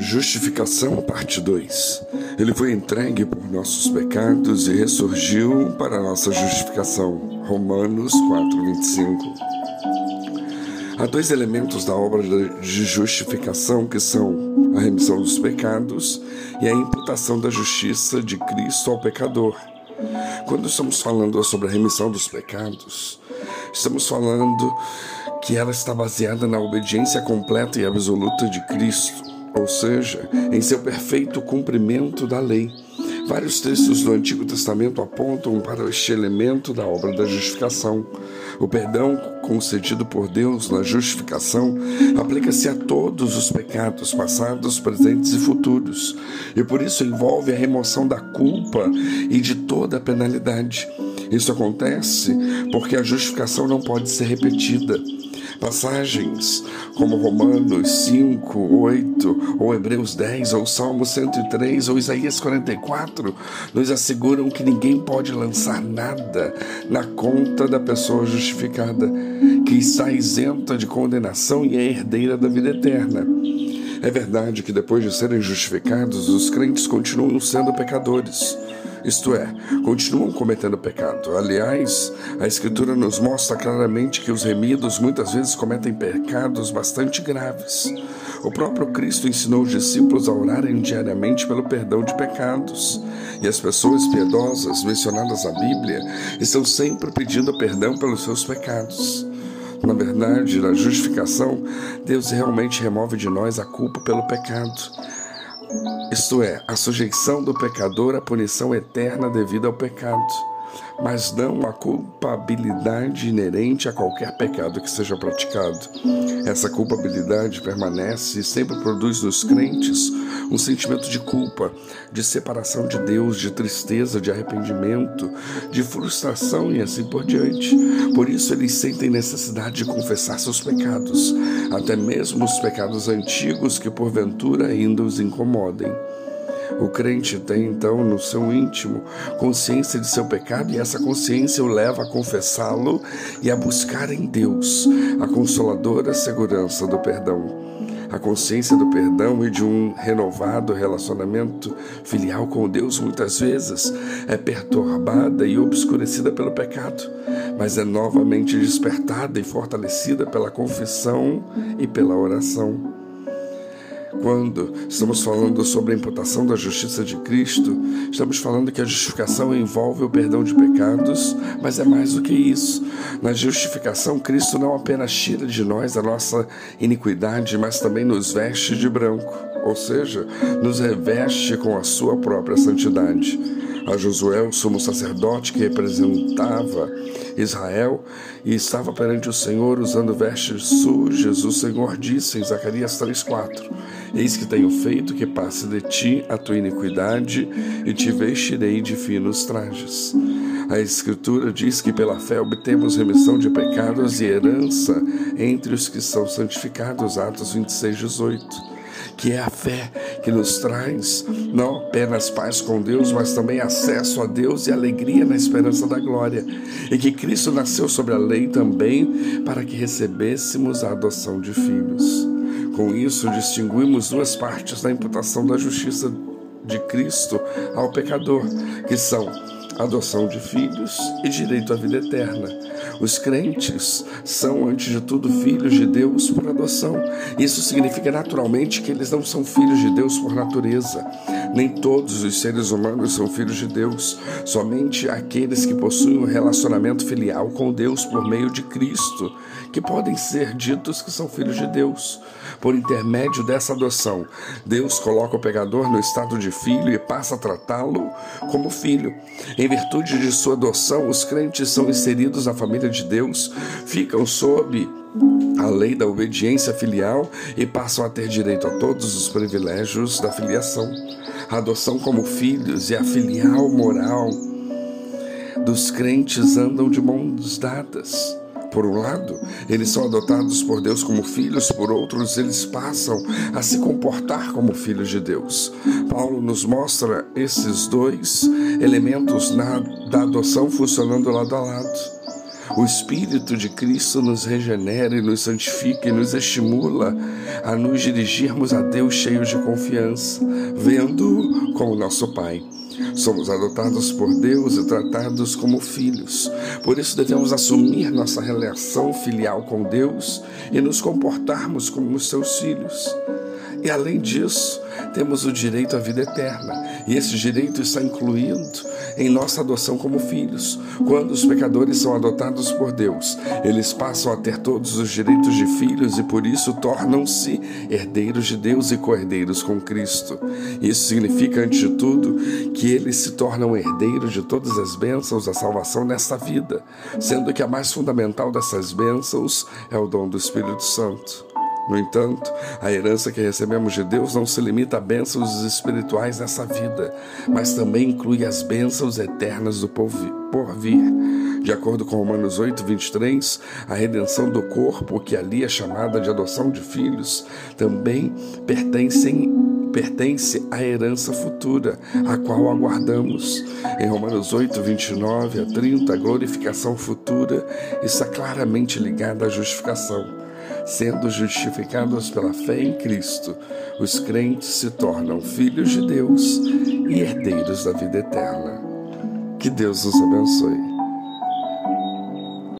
Justificação, parte 2. Ele foi entregue por nossos pecados e ressurgiu para nossa justificação. Romanos 4, 25. Há dois elementos da obra de justificação que são a remissão dos pecados e a imputação da justiça de Cristo ao pecador. Quando estamos falando sobre a remissão dos pecados, estamos falando que ela está baseada na obediência completa e absoluta de Cristo ou seja, em seu perfeito cumprimento da lei. Vários textos do Antigo Testamento apontam para este elemento da obra da justificação. O perdão concedido por Deus na justificação aplica-se a todos os pecados passados, presentes e futuros, e por isso envolve a remoção da culpa e de toda a penalidade. Isso acontece porque a justificação não pode ser repetida. Passagens como Romanos 5, 8, ou Hebreus 10, ou Salmo 103, ou Isaías 44, nos asseguram que ninguém pode lançar nada na conta da pessoa justificada, que está isenta de condenação e é herdeira da vida eterna. É verdade que depois de serem justificados, os crentes continuam sendo pecadores isto é, continuam cometendo pecado. Aliás, a Escritura nos mostra claramente que os remidos muitas vezes cometem pecados bastante graves. O próprio Cristo ensinou os discípulos a orarem diariamente pelo perdão de pecados. E as pessoas piedosas mencionadas na Bíblia estão sempre pedindo perdão pelos seus pecados. Na verdade, na justificação, Deus realmente remove de nós a culpa pelo pecado isto é, a sujeição do pecador à punição eterna devido ao pecado mas não a culpabilidade inerente a qualquer pecado que seja praticado. Essa culpabilidade permanece e sempre produz nos crentes um sentimento de culpa, de separação de Deus, de tristeza, de arrependimento, de frustração e assim por diante. Por isso eles sentem necessidade de confessar seus pecados, até mesmo os pecados antigos que porventura ainda os incomodem. O crente tem então no seu íntimo consciência de seu pecado e essa consciência o leva a confessá-lo e a buscar em Deus a consoladora segurança do perdão. A consciência do perdão e de um renovado relacionamento filial com Deus muitas vezes é perturbada e obscurecida pelo pecado, mas é novamente despertada e fortalecida pela confissão e pela oração. Quando estamos falando sobre a imputação da justiça de Cristo, estamos falando que a justificação envolve o perdão de pecados, mas é mais do que isso. Na justificação, Cristo não apenas tira de nós a nossa iniquidade, mas também nos veste de branco, ou seja, nos reveste com a sua própria santidade a Josué, o sumo sacerdote que representava Israel e estava perante o Senhor usando vestes sujas, o Senhor disse em Zacarias 3,4: Eis que tenho feito que passe de ti a tua iniquidade e te vestirei de finos trajes. A Escritura diz que pela fé obtemos remissão de pecados e herança entre os que são santificados. Atos 26, 18 que é a fé que nos traz não apenas paz com Deus, mas também acesso a Deus e alegria na esperança da glória. E que Cristo nasceu sobre a lei também para que recebêssemos a adoção de filhos. Com isso, distinguimos duas partes da imputação da justiça de Cristo ao pecador, que são adoção de filhos e direito à vida eterna. Os crentes são, antes de tudo, filhos de Deus por adoção. Isso significa naturalmente que eles não são filhos de Deus por natureza. Nem todos os seres humanos são filhos de Deus, somente aqueles que possuem um relacionamento filial com Deus por meio de Cristo, que podem ser ditos que são filhos de Deus. Por intermédio dessa adoção, Deus coloca o pecador no estado de filho e passa a tratá-lo como filho. Em virtude de sua adoção, os crentes são inseridos na família de Deus, ficam sob a lei da obediência filial e passam a ter direito a todos os privilégios da filiação. A adoção como filhos e a filial moral dos crentes andam de mãos dadas. Por um lado, eles são adotados por Deus como filhos, por outros, eles passam a se comportar como filhos de Deus. Paulo nos mostra esses dois elementos na, da adoção funcionando lado a lado. O Espírito de Cristo nos regenera e nos santifica e nos estimula a nos dirigirmos a Deus cheios de confiança, vendo-o como nosso Pai. Somos adotados por Deus e tratados como filhos. Por isso devemos assumir nossa relação filial com Deus e nos comportarmos como seus filhos. E além disso, temos o direito à vida eterna. E esse direito está incluído em nossa adoção como filhos. Quando os pecadores são adotados por Deus, eles passam a ter todos os direitos de filhos e por isso tornam-se herdeiros de Deus e co-herdeiros com Cristo. Isso significa, antes de tudo, que eles se tornam herdeiros de todas as bênçãos da salvação nesta vida, sendo que a mais fundamental dessas bênçãos é o dom do Espírito Santo. No entanto, a herança que recebemos de Deus não se limita a bênçãos espirituais nessa vida, mas também inclui as bênçãos eternas do porvir. De acordo com Romanos 8, 23, a redenção do corpo, que ali é chamada de adoção de filhos, também pertencem pertence à herança futura, a qual aguardamos. Em Romanos 8, 29 a 30, a glorificação futura está claramente ligada à justificação. Sendo justificados pela fé em Cristo, os crentes se tornam filhos de Deus e herdeiros da vida eterna. Que Deus nos abençoe.